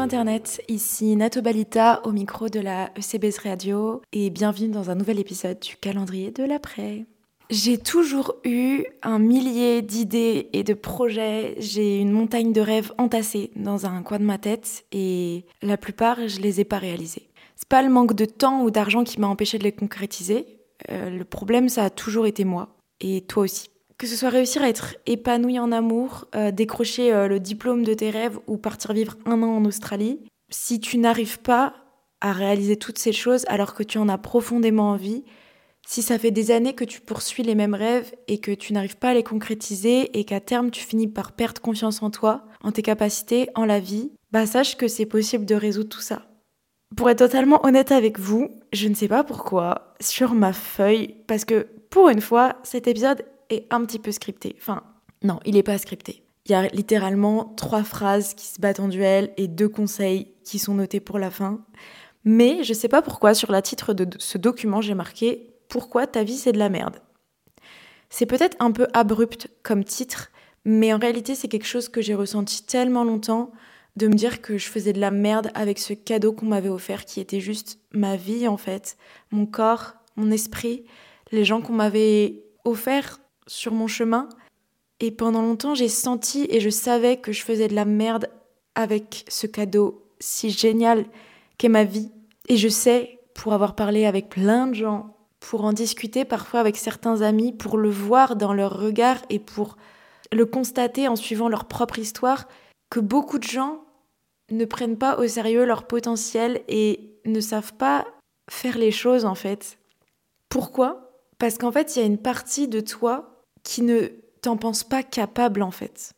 Internet, ici Nato Balita au micro de la ECBS Radio et bienvenue dans un nouvel épisode du calendrier de l'après. J'ai toujours eu un millier d'idées et de projets, j'ai une montagne de rêves entassés dans un coin de ma tête et la plupart je les ai pas réalisés. C'est pas le manque de temps ou d'argent qui m'a empêché de les concrétiser, euh, le problème ça a toujours été moi et toi aussi. Que ce soit réussir à être épanoui en amour, euh, décrocher euh, le diplôme de tes rêves ou partir vivre un an en Australie, si tu n'arrives pas à réaliser toutes ces choses alors que tu en as profondément envie, si ça fait des années que tu poursuis les mêmes rêves et que tu n'arrives pas à les concrétiser et qu'à terme tu finis par perdre confiance en toi, en tes capacités, en la vie, bah sache que c'est possible de résoudre tout ça. Pour être totalement honnête avec vous, je ne sais pas pourquoi, sur ma feuille, parce que pour une fois, cet épisode est un petit peu scripté. Enfin, non, il n'est pas scripté. Il y a littéralement trois phrases qui se battent en duel et deux conseils qui sont notés pour la fin. Mais je sais pas pourquoi, sur la titre de ce document, j'ai marqué Pourquoi ta vie c'est de la merde? C'est peut-être un peu abrupt comme titre, mais en réalité, c'est quelque chose que j'ai ressenti tellement longtemps de me dire que je faisais de la merde avec ce cadeau qu'on m'avait offert qui était juste ma vie en fait, mon corps, mon esprit, les gens qu'on m'avait offert sur mon chemin. Et pendant longtemps, j'ai senti et je savais que je faisais de la merde avec ce cadeau si génial qu'est ma vie. Et je sais, pour avoir parlé avec plein de gens, pour en discuter parfois avec certains amis, pour le voir dans leur regard et pour le constater en suivant leur propre histoire, que beaucoup de gens ne prennent pas au sérieux leur potentiel et ne savent pas faire les choses en fait. Pourquoi? Parce qu'en fait, il y a une partie de toi qui ne t'en pense pas capable en fait.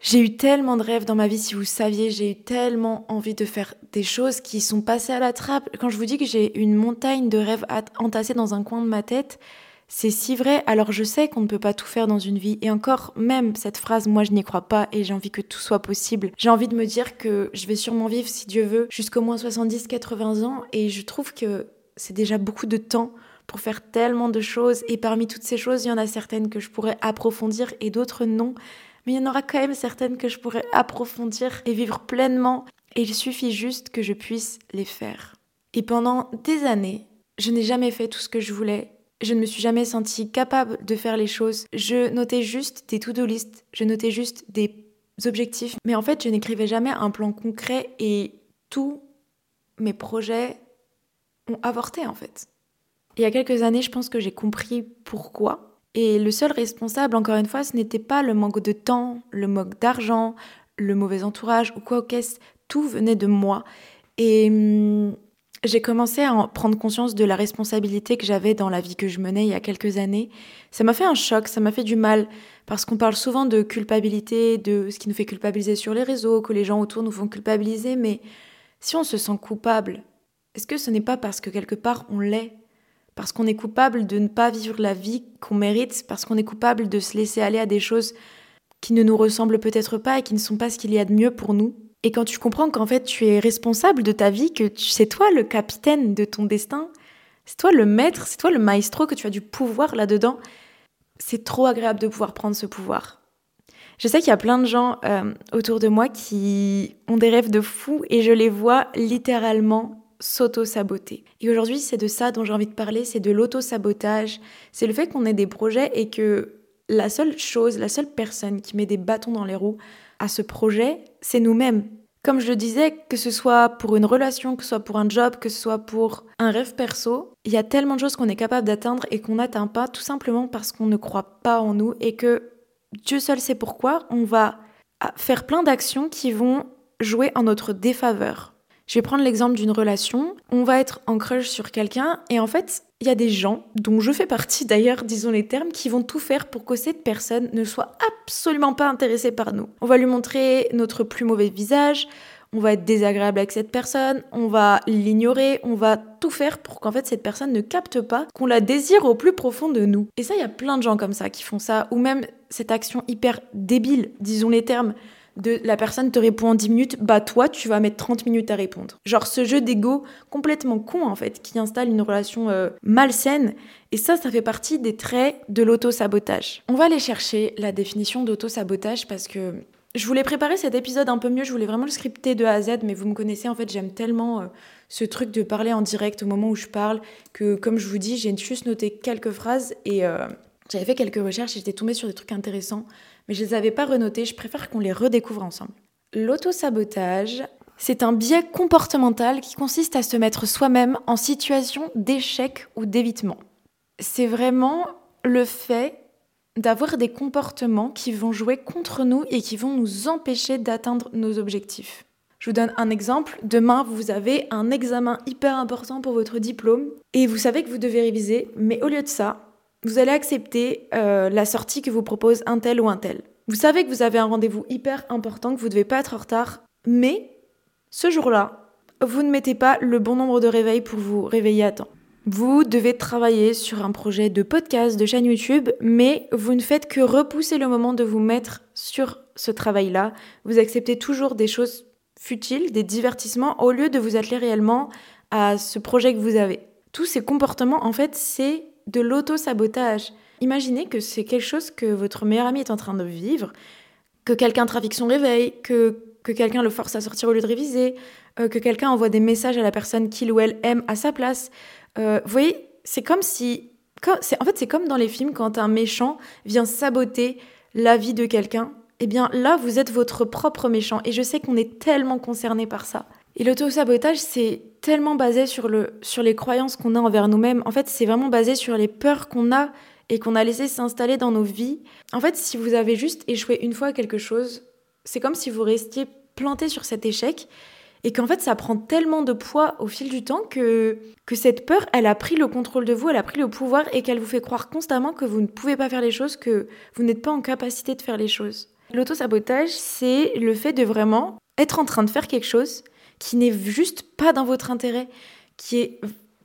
J'ai eu tellement de rêves dans ma vie, si vous saviez, j'ai eu tellement envie de faire des choses qui sont passées à la trappe. Quand je vous dis que j'ai une montagne de rêves entassés dans un coin de ma tête, c'est si vrai. Alors je sais qu'on ne peut pas tout faire dans une vie. Et encore, même cette phrase, moi je n'y crois pas et j'ai envie que tout soit possible. J'ai envie de me dire que je vais sûrement vivre, si Dieu veut, jusqu'au moins 70-80 ans. Et je trouve que c'est déjà beaucoup de temps pour faire tellement de choses. Et parmi toutes ces choses, il y en a certaines que je pourrais approfondir et d'autres non. Mais il y en aura quand même certaines que je pourrais approfondir et vivre pleinement. Et il suffit juste que je puisse les faire. Et pendant des années, je n'ai jamais fait tout ce que je voulais. Je ne me suis jamais sentie capable de faire les choses. Je notais juste des to-do list, je notais juste des objectifs. Mais en fait, je n'écrivais jamais un plan concret et tous mes projets ont avorté en fait. Il y a quelques années, je pense que j'ai compris pourquoi. Et le seul responsable, encore une fois, ce n'était pas le manque de temps, le manque d'argent, le mauvais entourage ou quoi qu'est-ce. Tout venait de moi. Et hum, j'ai commencé à prendre conscience de la responsabilité que j'avais dans la vie que je menais il y a quelques années. Ça m'a fait un choc, ça m'a fait du mal, parce qu'on parle souvent de culpabilité, de ce qui nous fait culpabiliser sur les réseaux, que les gens autour nous font culpabiliser, mais si on se sent coupable, est-ce que ce n'est pas parce que quelque part on l'est? Parce qu'on est coupable de ne pas vivre la vie qu'on mérite, parce qu'on est coupable de se laisser aller à des choses qui ne nous ressemblent peut-être pas et qui ne sont pas ce qu'il y a de mieux pour nous. Et quand tu comprends qu'en fait tu es responsable de ta vie, que c'est toi le capitaine de ton destin, c'est toi le maître, c'est toi le maestro, que tu as du pouvoir là-dedans, c'est trop agréable de pouvoir prendre ce pouvoir. Je sais qu'il y a plein de gens euh, autour de moi qui ont des rêves de fou et je les vois littéralement s'auto-saboter. Et aujourd'hui, c'est de ça dont j'ai envie de parler, c'est de l'auto-sabotage. C'est le fait qu'on ait des projets et que la seule chose, la seule personne qui met des bâtons dans les roues à ce projet, c'est nous-mêmes. Comme je le disais, que ce soit pour une relation, que ce soit pour un job, que ce soit pour un rêve perso, il y a tellement de choses qu'on est capable d'atteindre et qu'on n'atteint pas tout simplement parce qu'on ne croit pas en nous et que Dieu seul sait pourquoi, on va faire plein d'actions qui vont jouer en notre défaveur. Je vais prendre l'exemple d'une relation. On va être en crush sur quelqu'un et en fait, il y a des gens, dont je fais partie d'ailleurs, disons les termes, qui vont tout faire pour que cette personne ne soit absolument pas intéressée par nous. On va lui montrer notre plus mauvais visage, on va être désagréable avec cette personne, on va l'ignorer, on va tout faire pour qu'en fait cette personne ne capte pas qu'on la désire au plus profond de nous. Et ça, il y a plein de gens comme ça qui font ça, ou même cette action hyper débile, disons les termes, de la personne te répond en 10 minutes, bah toi tu vas mettre 30 minutes à répondre. Genre ce jeu d'ego complètement con en fait, qui installe une relation euh, malsaine. Et ça, ça fait partie des traits de l'auto-sabotage. On va aller chercher la définition d'auto-sabotage parce que Je voulais préparer cet épisode un peu mieux, je voulais vraiment le scripter de A à Z, mais vous me connaissez, en fait, j'aime tellement euh, ce truc de parler en direct au moment où je parle que, comme je vous dis, j'ai juste noté quelques phrases et euh, j'avais fait quelques recherches et j'étais tombée sur des trucs intéressants, mais je les avais pas renotés, je préfère qu'on les redécouvre ensemble. L'autosabotage, c'est un biais comportemental qui consiste à se mettre soi-même en situation d'échec ou d'évitement. C'est vraiment le fait d'avoir des comportements qui vont jouer contre nous et qui vont nous empêcher d'atteindre nos objectifs. Je vous donne un exemple. Demain, vous avez un examen hyper important pour votre diplôme et vous savez que vous devez réviser, mais au lieu de ça, vous allez accepter euh, la sortie que vous propose un tel ou un tel. Vous savez que vous avez un rendez-vous hyper important, que vous ne devez pas être en retard, mais ce jour-là, vous ne mettez pas le bon nombre de réveils pour vous réveiller à temps. Vous devez travailler sur un projet de podcast, de chaîne YouTube, mais vous ne faites que repousser le moment de vous mettre sur ce travail-là. Vous acceptez toujours des choses futiles, des divertissements, au lieu de vous atteler réellement à ce projet que vous avez. Tous ces comportements, en fait, c'est de l'auto-sabotage. Imaginez que c'est quelque chose que votre meilleur ami est en train de vivre, que quelqu'un trafique son réveil, que, que quelqu'un le force à sortir au lieu de réviser, euh, que quelqu'un envoie des messages à la personne qu'il ou elle aime à sa place, euh, vous voyez, c'est comme si... en fait, c'est comme dans les films quand un méchant vient saboter la vie de quelqu'un. Eh bien, là, vous êtes votre propre méchant. Et je sais qu'on est tellement concerné par ça. Et l'auto-sabotage, c'est tellement basé sur, le, sur les croyances qu'on a envers nous-mêmes. En fait, c'est vraiment basé sur les peurs qu'on a et qu'on a laissé s'installer dans nos vies. En fait, si vous avez juste échoué une fois à quelque chose, c'est comme si vous restiez planté sur cet échec et qu'en fait ça prend tellement de poids au fil du temps que, que cette peur, elle a pris le contrôle de vous, elle a pris le pouvoir et qu'elle vous fait croire constamment que vous ne pouvez pas faire les choses, que vous n'êtes pas en capacité de faire les choses. L'auto-sabotage, c'est le fait de vraiment être en train de faire quelque chose qui n'est juste pas dans votre intérêt, qui est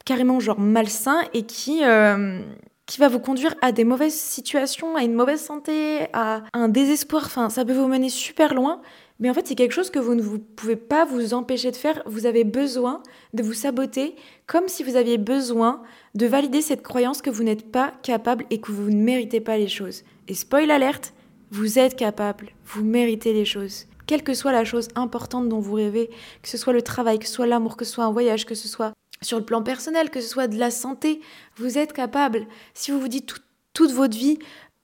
carrément genre malsain et qui, euh, qui va vous conduire à des mauvaises situations, à une mauvaise santé, à un désespoir. Enfin, ça peut vous mener super loin mais en fait, c'est quelque chose que vous ne vous pouvez pas vous empêcher de faire. Vous avez besoin de vous saboter comme si vous aviez besoin de valider cette croyance que vous n'êtes pas capable et que vous ne méritez pas les choses. Et spoil alerte, vous êtes capable, vous méritez les choses. Quelle que soit la chose importante dont vous rêvez, que ce soit le travail, que ce soit l'amour, que ce soit un voyage, que ce soit sur le plan personnel, que ce soit de la santé, vous êtes capable. Si vous vous dites toute votre vie,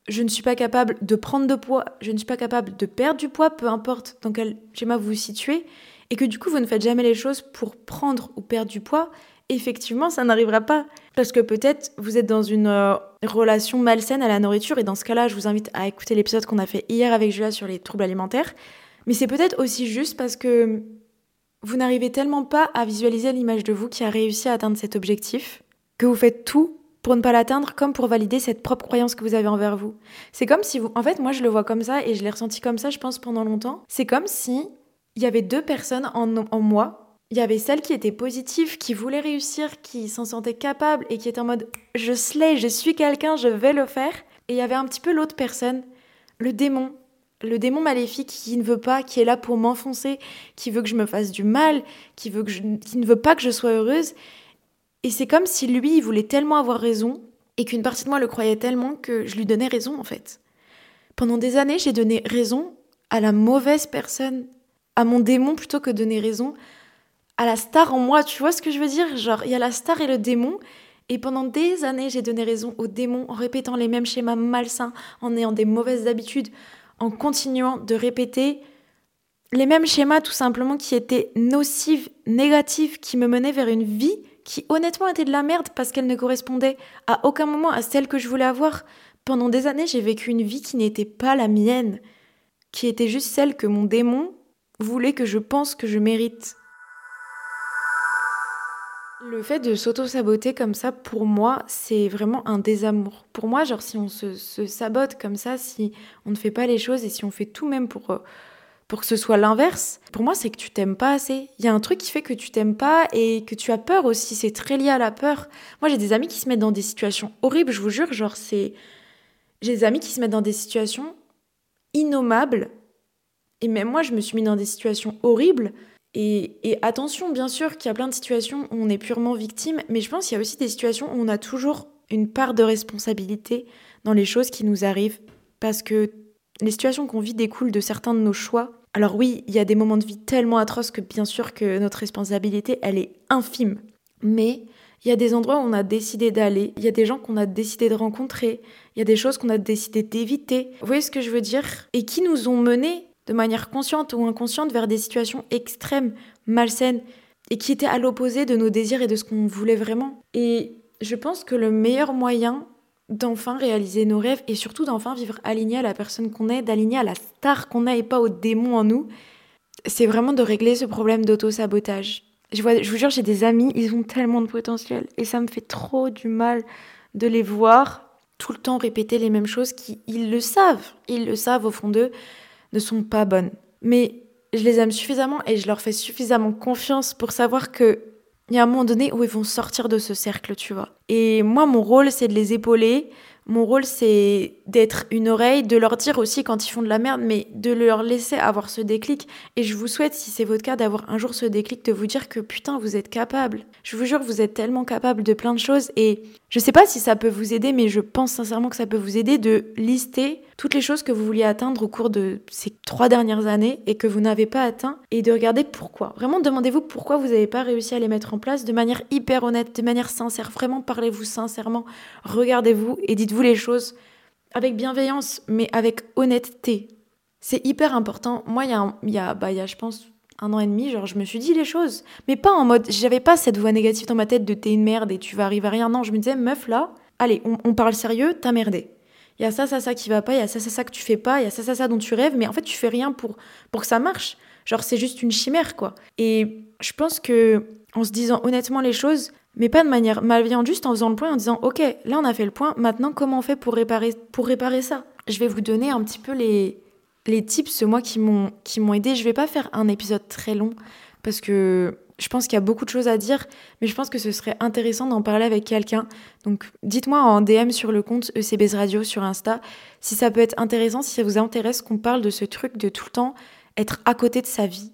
je ne suis pas capable de prendre de poids, je ne suis pas capable de perdre du poids, peu importe dans quel schéma vous vous situez, et que du coup vous ne faites jamais les choses pour prendre ou perdre du poids, effectivement ça n'arrivera pas. Parce que peut-être vous êtes dans une euh, relation malsaine à la nourriture, et dans ce cas-là je vous invite à écouter l'épisode qu'on a fait hier avec Julia sur les troubles alimentaires, mais c'est peut-être aussi juste parce que vous n'arrivez tellement pas à visualiser l'image de vous qui a réussi à atteindre cet objectif, que vous faites tout pour ne pas l'atteindre, comme pour valider cette propre croyance que vous avez envers vous. C'est comme si vous... En fait, moi, je le vois comme ça, et je l'ai ressenti comme ça, je pense, pendant longtemps. C'est comme si il y avait deux personnes en, moi. Il y avait celle qui était positive, qui voulait réussir, qui s'en sentait capable, et qui était en mode « je slay, je suis quelqu'un, je vais le faire ». Et il y avait un petit peu l'autre personne, le démon, le démon maléfique qui ne veut pas, qui est là pour m'enfoncer, qui veut que je me fasse du mal, qui, veut que je, qui ne veut pas que je sois heureuse et c'est comme si lui, il voulait tellement avoir raison et qu'une partie de moi le croyait tellement que je lui donnais raison en fait. Pendant des années, j'ai donné raison à la mauvaise personne, à mon démon plutôt que donner raison à la star en moi. Tu vois ce que je veux dire? Genre, il y a la star et le démon. Et pendant des années, j'ai donné raison au démon en répétant les mêmes schémas malsains, en ayant des mauvaises habitudes, en continuant de répéter les mêmes schémas tout simplement qui étaient nocifs, négatifs, qui me menaient vers une vie qui honnêtement était de la merde parce qu'elle ne correspondait à aucun moment à celle que je voulais avoir. Pendant des années, j'ai vécu une vie qui n'était pas la mienne, qui était juste celle que mon démon voulait que je pense que je mérite. Le fait de s'auto-saboter comme ça, pour moi, c'est vraiment un désamour. Pour moi, genre, si on se, sabote comme ça, si on ne fait pas les choses et si on fait tout même pour, euh, pour que ce soit l'inverse, pour moi, c'est que tu t'aimes pas assez. Il y a un truc qui fait que tu t'aimes pas et que tu as peur aussi. C'est très lié à la peur. Moi, j'ai des amis qui se mettent dans des situations horribles, je vous jure. Genre, c'est. J'ai des amis qui se mettent dans des situations innommables. Et même moi, je me suis mis dans des situations horribles. Et, attention, bien sûr qu'il y a plein de situations où on est purement victime, mais je pense qu'il y a aussi des situations où on a toujours une part de responsabilité dans les choses qui nous arrivent. Parce que les situations qu'on vit découlent de certains de nos choix. Alors oui, il y a des moments de vie tellement atroces que bien sûr que notre responsabilité, elle est infime. Mais il y a des endroits où on a décidé d'aller, il y a des gens qu'on a décidé de rencontrer, il y a des choses qu'on a décidé d'éviter. Vous voyez ce que je veux dire? Et qui nous ont menés de manière consciente ou inconsciente vers des situations extrêmes, malsaines, et qui étaient à l'opposé de nos désirs et de ce qu'on voulait vraiment. Et je pense que le meilleur moyen d'enfin réaliser nos rêves et surtout d'enfin vivre aligné à la personne qu'on est, d'aligner à la star qu'on a et pas au démon en nous, c'est vraiment de régler ce problème d'auto-sabotage. Je, vois, je vous jure, j'ai des amis, ils ont tellement de potentiel et ça me fait trop du mal de les voir tout le temps répéter les mêmes choses qui, ils le savent, ils le savent au fond d'eux, ne sont pas bonnes. Mais je les aime suffisamment et je leur fais suffisamment confiance pour savoir que il y a un moment donné où ils vont sortir de ce cercle, tu vois. Et moi, mon rôle, c'est de les épauler. Mon rôle, c'est d'être une oreille, de leur dire aussi quand ils font de la merde, mais de leur laisser avoir ce déclic. Et je vous souhaite, si c'est votre cas, d'avoir un jour ce déclic, de vous dire que putain, vous êtes capable. Je vous jure, vous êtes tellement capable de plein de choses. Et je sais pas si ça peut vous aider, mais je pense sincèrement que ça peut vous aider de lister toutes les choses que vous vouliez atteindre au cours de ces trois dernières années et que vous n'avez pas atteint et de regarder pourquoi. Vraiment, demandez-vous pourquoi vous n'avez pas réussi à les mettre en place de manière hyper honnête, de manière sincère. Vraiment, parlez-vous sincèrement, regardez-vous et dites-vous les choses avec bienveillance, mais avec honnêteté. C'est hyper important. Moi, il y a, y, bah, y a, je pense, un an et demi, genre, je me suis dit les choses. Mais pas en mode, j'avais pas cette voix négative dans ma tête de t'es une merde et tu vas arriver à rien. Non, je me disais, meuf, là, allez, on, on parle sérieux, t'as merdé il y a ça, ça, ça qui va pas, il y a ça, ça, ça que tu fais pas, il y a ça, ça, ça dont tu rêves, mais en fait, tu fais rien pour, pour que ça marche. Genre, c'est juste une chimère, quoi. Et je pense que, en se disant honnêtement les choses, mais pas de manière malveillante, juste en faisant le point, en disant, ok, là, on a fait le point, maintenant, comment on fait pour réparer, pour réparer ça? Je vais vous donner un petit peu les, les tips, moi, qui m'ont, qui m'ont aidé. Je vais pas faire un épisode très long, parce que je pense qu'il y a beaucoup de choses à dire, mais je pense que ce serait intéressant d'en parler avec quelqu'un. Donc dites-moi en DM sur le compte ECBS Radio sur Insta si ça peut être intéressant, si ça vous intéresse qu'on parle de ce truc de tout le temps être à côté de sa vie,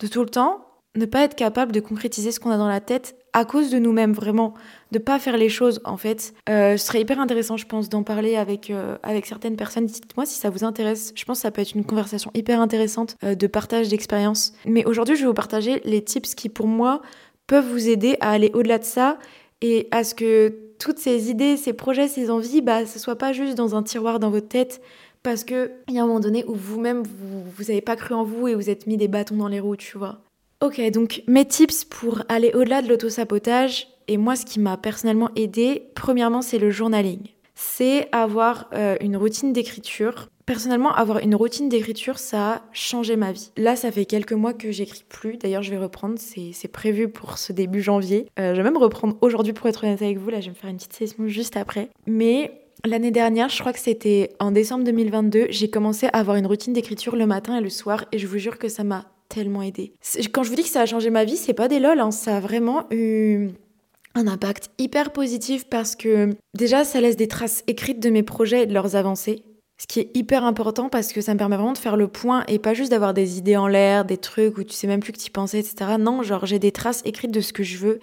de tout le temps ne pas être capable de concrétiser ce qu'on a dans la tête à cause de nous-mêmes, vraiment, de pas faire les choses en fait. Euh, ce serait hyper intéressant, je pense, d'en parler avec, euh, avec certaines personnes. Dites-moi si ça vous intéresse. Je pense que ça peut être une conversation hyper intéressante euh, de partage d'expérience. Mais aujourd'hui, je vais vous partager les tips qui, pour moi, peuvent vous aider à aller au-delà de ça et à ce que toutes ces idées, ces projets, ces envies, bah, ce soit pas juste dans un tiroir dans votre tête, parce qu'il y a un moment donné où vous-même, vous n'avez pas cru en vous et vous êtes mis des bâtons dans les roues, tu vois. Ok, donc mes tips pour aller au-delà de l'autosabotage, et moi ce qui m'a personnellement aidé, premièrement c'est le journaling. C'est avoir euh, une routine d'écriture. Personnellement, avoir une routine d'écriture, ça a changé ma vie. Là, ça fait quelques mois que j'écris plus. D'ailleurs, je vais reprendre. C'est prévu pour ce début janvier. Euh, je vais même reprendre aujourd'hui pour être honnête avec vous. Là, je vais me faire une petite session juste après. Mais L'année dernière, je crois que c'était en décembre 2022, j'ai commencé à avoir une routine d'écriture le matin et le soir et je vous jure que ça m'a tellement aidé. Quand je vous dis que ça a changé ma vie, c'est pas des lol, hein. ça a vraiment eu un impact hyper positif parce que déjà ça laisse des traces écrites de mes projets et de leurs avancées. Ce qui est hyper important parce que ça me permet vraiment de faire le point et pas juste d'avoir des idées en l'air, des trucs où tu sais même plus que tu pensais, etc. Non, genre j'ai des traces écrites de ce que je veux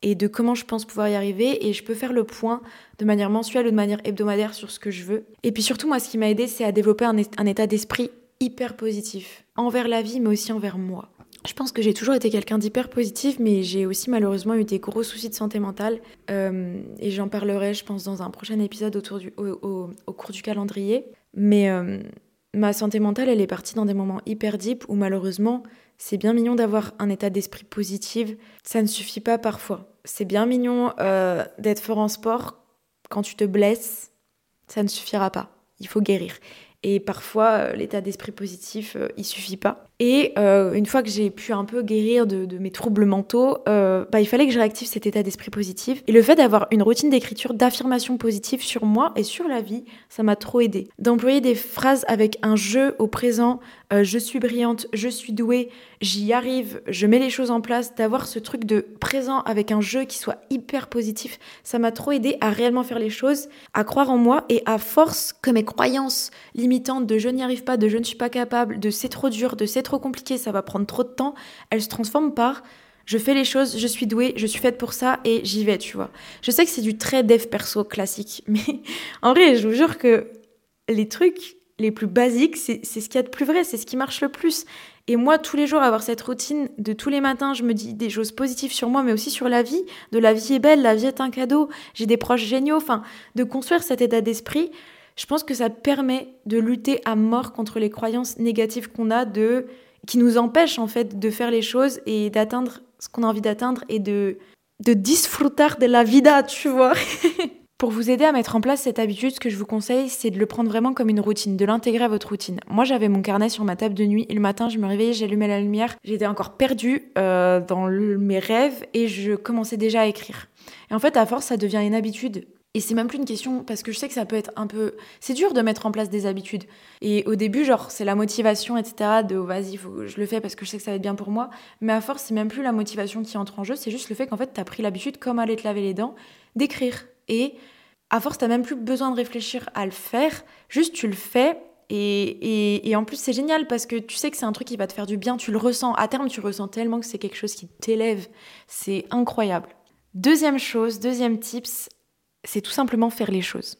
et de comment je pense pouvoir y arriver et je peux faire le point de manière mensuelle ou de manière hebdomadaire sur ce que je veux. Et puis surtout, moi, ce qui m'a aidé, c'est à développer un état d'esprit hyper positif envers la vie, mais aussi envers moi. Je pense que j'ai toujours été quelqu'un d'hyper positif, mais j'ai aussi malheureusement eu des gros soucis de santé mentale. Euh, et j'en parlerai, je pense, dans un prochain épisode autour du, au, cours du calendrier. Mais euh, ma santé mentale, elle est partie dans des moments hyper deep où malheureusement, c'est bien mignon d'avoir un état d'esprit positif. Ça ne suffit pas parfois. C'est bien mignon euh, d'être fort en sport. Quand tu te blesses, ça ne suffira pas. Il faut guérir. Et parfois, euh, l'état d'esprit positif, euh, il suffit pas. Et euh, une fois que j'ai pu un peu guérir de, mes troubles mentaux, bah, il fallait que je réactive cet état d'esprit positif. Et le fait d'avoir une routine d'écriture, d'affirmation positive sur moi et sur la vie, ça m'a trop aidé. D'employer des phrases avec un jeu au présent, je suis brillante, je suis douée, j'y arrive, je mets les choses en place, d'avoir ce truc de présent avec un jeu qui soit hyper positif, ça m'a trop aidé à réellement faire les choses, à croire en moi et à force que mes croyances limitantes de je n'y arrive pas, de je ne suis pas capable, de c'est trop dur, de c'est trop compliqué, ça va prendre trop de temps, elles se transforment par je fais les choses, je suis douée, je suis faite pour ça et j'y vais, tu vois. Je sais que c'est du très dev perso classique, mais en vrai, je vous jure que les trucs les plus basiques, c'est ce qu'il y a de plus vrai, c'est ce qui marche le plus. Et moi, tous les jours, avoir cette routine de tous les matins, je me dis des choses positives sur moi, mais aussi sur la vie. De la vie est belle, la vie est un cadeau, j'ai des proches géniaux. Enfin, de construire cet état d'esprit, je pense que ça permet de lutter à mort contre les croyances négatives qu'on a, de qui nous empêchent en fait de faire les choses et d'atteindre ce qu'on a envie d'atteindre et de de disfrutar de la vida, tu vois. Pour vous aider à mettre en place cette habitude, ce que je vous conseille, c'est de le prendre vraiment comme une routine, de l'intégrer à votre routine. Moi, j'avais mon carnet sur ma table de nuit et le matin, je me réveillais, j'allumais la lumière, j'étais encore perdue euh, dans mes rêves et je commençais déjà à écrire. Et en fait, à force, ça devient une habitude. Et c'est même plus une question parce que je sais que ça peut être un peu. C'est dur de mettre en place des habitudes. Et au début, genre, c'est la motivation, etc. De vas-y, faut je le fais parce que je sais que ça va être bien pour moi. Mais à force, c'est même plus la motivation qui entre en jeu, c'est juste le fait qu'en fait, tu as pris l'habitude, comme aller te laver les dents, d'écrire. Et à force, t'as même plus besoin de réfléchir à le faire, juste tu le fais. Et, et, en plus, c'est génial parce que tu sais que c'est un truc qui va te faire du bien, tu le ressens. À terme, tu ressens tellement que c'est quelque chose qui t'élève. C'est incroyable. Deuxième chose, deuxième tips, c'est tout simplement faire les choses.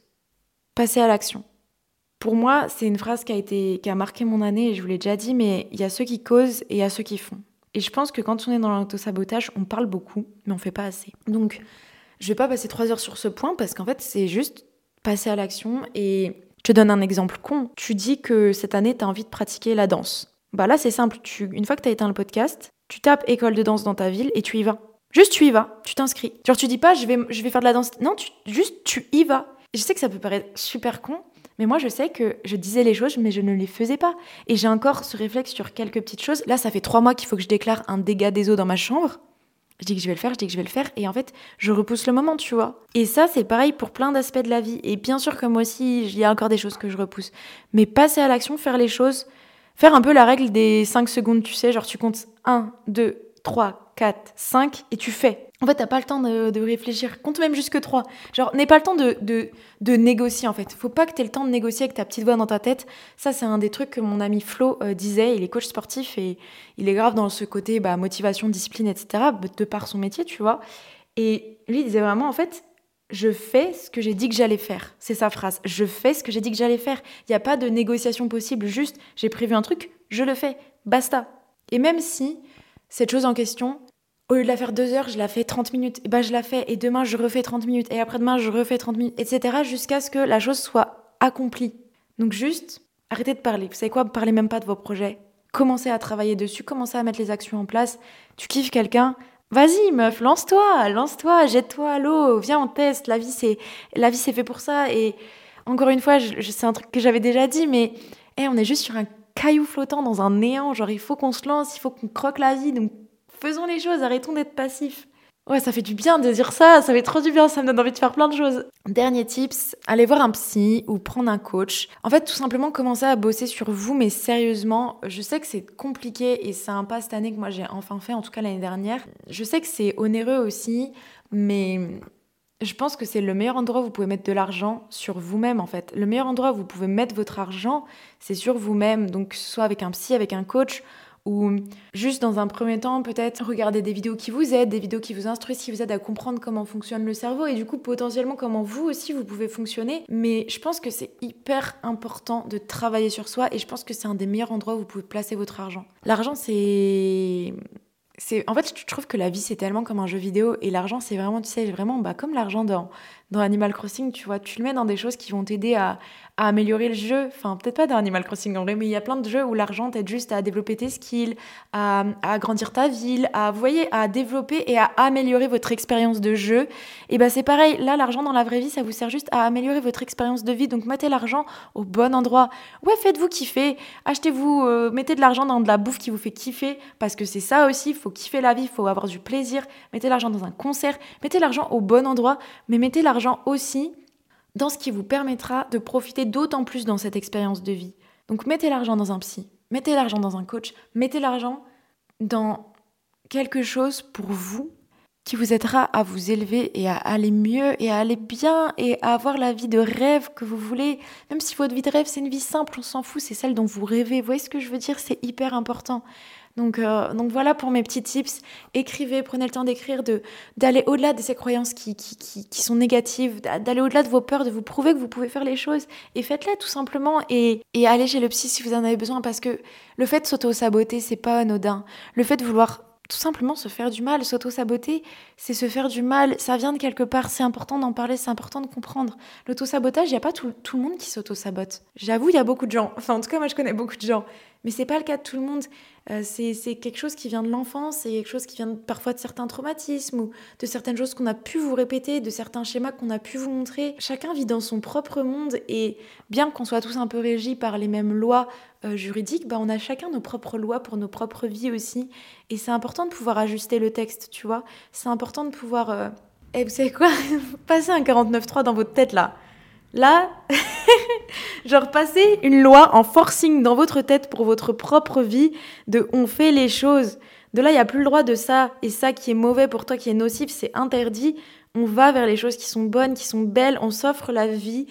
Passer à l'action. Pour moi, c'est une phrase qui a, été, qui a marqué mon année et je vous l'ai déjà dit, mais il y a ceux qui causent et il y a ceux qui font. Et je pense que quand on est dans l'autosabotage, on parle beaucoup, mais on fait pas assez. Donc, je vais pas passer trois heures sur ce point parce qu'en fait, c'est juste passer à l'action et je te donne un exemple con. Tu dis que cette année, tu as envie de pratiquer la danse. Bah là, c'est simple. Tu, une fois que tu as éteint le podcast, tu tapes école de danse dans ta ville et tu y vas. Juste tu y vas, tu t'inscris. Genre tu dis pas je vais, je vais faire de la danse. Non, tu, juste tu y vas. je sais que ça peut paraître super con, mais moi je sais que je disais les choses mais je ne les faisais pas. Et j'ai encore ce réflexe sur quelques petites choses. Là ça fait trois mois qu'il faut que je déclare un dégât des eaux dans ma chambre. Je dis que je vais le faire, je dis que je vais le faire, et en fait, je repousse le moment, tu vois. Et ça, c'est pareil pour plein d'aspects de la vie. Et bien sûr que moi aussi, il y a encore des choses que je repousse. Mais passer à l'action, faire les choses, faire un peu la règle des 5 secondes, tu sais, genre tu comptes 1, 2, 3, 4, 5, et tu fais. En fait, t'as pas le temps de, réfléchir. Compte même jusque 3. Genre, n'aie pas le temps de, de, négocier, en fait. Faut pas que t'aies le temps de négocier avec ta petite voix dans ta tête. Ça, c'est un des trucs que mon ami Flo euh, disait. Il est coach sportif et il est grave dans ce côté bah, motivation, discipline, etc. de par son métier, tu vois. Et lui, il disait vraiment, en fait, je fais ce que j'ai dit que j'allais faire. C'est sa phrase. Je fais ce que j'ai dit que j'allais faire. Il n'y a pas de négociation possible. Juste, j'ai prévu un truc, je le fais. Basta. Et même si cette chose en question, au lieu de la faire deux heures, je la fais 30 minutes. Et ben je la fais. Et demain, je refais 30 minutes. Et après-demain, je refais 30 minutes, etc. jusqu'à ce que la chose soit accomplie. Donc juste, arrêtez de parler. Vous savez quoi? Parlez même pas de vos projets. Commencez à travailler dessus, commencez à mettre les actions en place. Tu kiffes quelqu'un? Vas-y, meuf, lance-toi, lance-toi, jette-toi à l'eau, viens, on teste. La vie, c'est, la vie, c'est fait pour ça. Et encore une fois, je, c'est un truc que j'avais déjà dit, mais on est juste sur un caillou flottant dans un néant. Genre, il faut qu'on se lance, il faut qu'on croque la vie. Donc, Faisons les choses, arrêtons d'être passifs. Ouais, ça fait du bien de dire ça, ça fait trop du bien, ça me donne envie de faire plein de choses. Dernier tips, allez voir un psy ou prendre un coach. En fait, tout simplement commencer à bosser sur vous, mais sérieusement, je sais que c'est compliqué et c'est un pas cette année que moi j'ai enfin fait, en tout cas l'année dernière. Je sais que c'est onéreux aussi, mais je pense que c'est le meilleur endroit où vous pouvez mettre de l'argent sur vous-même en fait. Le meilleur endroit où vous pouvez mettre votre argent, c'est sur vous-même. Donc soit avec un psy, avec un coach ou juste dans un premier temps peut-être regarder des vidéos qui vous aident, des vidéos qui vous instruisent, qui vous aident à comprendre comment fonctionne le cerveau et du coup potentiellement comment vous aussi vous pouvez fonctionner. Mais je pense que c'est hyper important de travailler sur soi et je pense que c'est un des meilleurs endroits où vous pouvez placer votre argent. L'argent c'est en fait je trouve que la vie c'est tellement comme un jeu vidéo et l'argent c'est vraiment tu sais vraiment bah comme l'argent dans dans Animal Crossing tu vois tu le mets dans des choses qui vont t'aider à, à améliorer le jeu. Enfin, peut-être pas dans Animal Crossing en vrai, mais il y a plein de jeux où l'argent t'aide juste à développer tes skills, à, agrandir ta ville, à, vous voyez, à développer et à améliorer votre expérience de jeu. Et bah c'est pareil, là, l'argent dans la vraie vie, ça vous sert juste à améliorer votre expérience de vie. Donc mettez l'argent au bon endroit. Ouais, faites-vous kiffer. Achetez-vous, euh, mettez de l'argent dans de la bouffe qui vous fait kiffer, parce que c'est ça aussi, faut kiffer la vie, faut avoir du plaisir. Mettez l'argent dans un concert, mettez l'argent au bon endroit, mais mettez l'argent aussi dans ce qui vous permettra de profiter d'autant plus dans cette expérience de vie. Donc mettez l'argent dans un psy, mettez l'argent dans un coach, mettez l'argent dans quelque chose pour vous qui vous aidera à vous élever et à aller mieux et à aller bien et à avoir la vie de rêve que vous voulez. Même si votre vie de rêve c'est une vie simple, on s'en fout, c'est celle dont vous rêvez. Vous voyez ce que je veux dire? C'est hyper important. Donc, euh, donc voilà pour mes petits tips. Écrivez, prenez le temps d'écrire, d'aller au-delà de ces croyances qui, qui, qui, sont négatives, d'aller au-delà de vos peurs, de vous prouver que vous pouvez faire les choses. Et faites-les tout simplement. Et, et allez chez le psy si vous en avez besoin parce que le fait de s'auto-saboter, c'est pas anodin. Le fait de vouloir tout simplement se faire du mal. S'auto-saboter, c'est se faire du mal. Ça vient de quelque part. C'est important d'en parler, c'est important de comprendre. L'auto-sabotage, il n'y a pas tout, tout, le monde qui s'auto-sabote. J'avoue, il y a beaucoup de gens. Enfin, en tout cas, moi, je connais beaucoup de gens. Mais c'est pas le cas de tout le monde. Euh, c'est quelque chose qui vient de l'enfance, c'est quelque chose qui vient parfois de certains traumatismes ou de certaines choses qu'on a pu vous répéter, de certains schémas qu'on a pu vous montrer. Chacun vit dans son propre monde et bien qu'on soit tous un peu régis par les mêmes lois euh, juridiques, bah, on a chacun nos propres lois pour nos propres vies aussi. Et c'est important de pouvoir ajuster le texte, tu vois. C'est important de pouvoir... Euh... Eh, vous savez quoi? Passer un 49.3 dans votre tête là. Là, genre passer une loi en forcing dans votre tête pour votre propre vie de on fait les choses. De là, il n'y a plus le droit de ça et ça qui est mauvais pour toi, qui est nocif, c'est interdit. On va vers les choses qui sont bonnes, qui sont belles, on s'offre la vie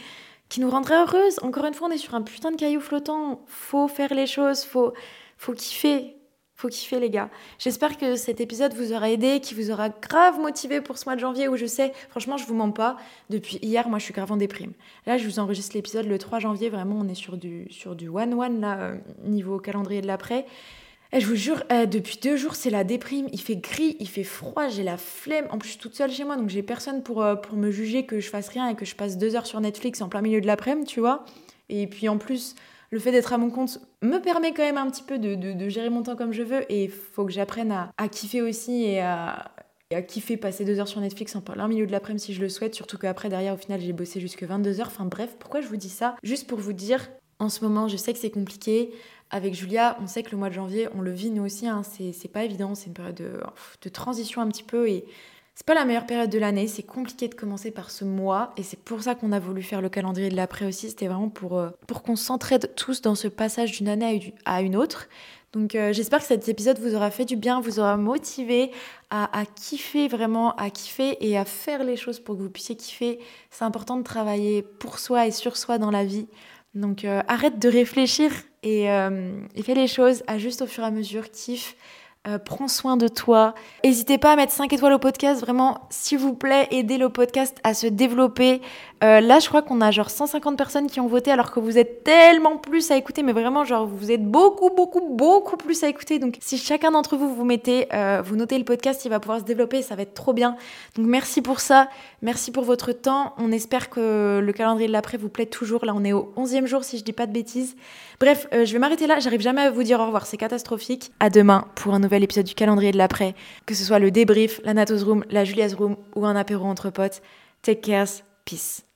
qui nous rendrait heureuse. Encore une fois, on est sur un putain de caillou flottant. Faut faire les choses, faut, faut kiffer. Faut kiffer les gars. J'espère que cet épisode vous aura aidé, qui vous aura grave motivé pour ce mois de janvier où je sais, franchement, je vous mens pas, depuis hier, moi je suis grave en déprime. Là, je vous enregistre l'épisode le 3 janvier, vraiment, on est sur du sur du one one là, euh, niveau calendrier de l'après. Et je vous jure, euh, depuis deux jours, c'est la déprime. Il fait gris, il fait froid, j'ai la flemme. En plus, je suis toute seule chez moi, donc j'ai personne pour, euh, pour me juger que je fasse rien et que je passe deux heures sur Netflix en plein milieu de l'après-midi, tu vois. Et puis en plus, le fait d'être à mon compte me permet quand même un petit peu de, gérer mon temps comme je veux et il faut que j'apprenne à, kiffer aussi et à, kiffer passer deux heures sur Netflix en plein milieu de l'après-midi si je le souhaite, surtout qu'après derrière au final j'ai bossé jusque 22 heures. Enfin bref, pourquoi je vous dis ça? Juste pour vous dire, en ce moment je sais que c'est compliqué. Avec Julia, on sait que le mois de janvier, on le vit nous aussi, hein. c'est pas évident, c'est une période de, de transition un petit peu et c'est pas la meilleure période de l'année, c'est compliqué de commencer par ce mois et c'est pour ça qu'on a voulu faire le calendrier de l'après aussi. C'était vraiment pour, euh, pour qu'on s'entraide tous dans ce passage d'une année à une autre. Donc euh, j'espère que cet épisode vous aura fait du bien, vous aura motivé à, kiffer vraiment, à kiffer et à faire les choses pour que vous puissiez kiffer. C'est important de travailler pour soi et sur soi dans la vie. Donc euh, arrête de réfléchir et fais les choses, ajuste au fur et à mesure, kiffe. Euh, prends soin de toi. N'hésitez pas à mettre 5 étoiles au podcast. Vraiment, s'il vous plaît, aidez le podcast à se développer. Euh, là, je crois qu'on a genre 150 personnes qui ont voté alors que vous êtes tellement plus à écouter. Mais vraiment, genre, vous êtes beaucoup, beaucoup, beaucoup plus à écouter. Donc, si chacun d'entre vous, vous mettez, euh, vous notez le podcast, il va pouvoir se développer. Ça va être trop bien. Donc, merci pour ça. Merci pour votre temps. On espère que le calendrier de l'après vous plaît toujours. Là, on est au 11e jour, si je dis pas de bêtises. Bref, je vais m'arrêter là. J'arrive jamais à vous dire au revoir. C'est catastrophique. À demain pour un nouvel l'épisode du calendrier de l'après, que ce soit le débrief, la Natos Room, la Julia's Room ou un apéro entre potes. Take care, peace.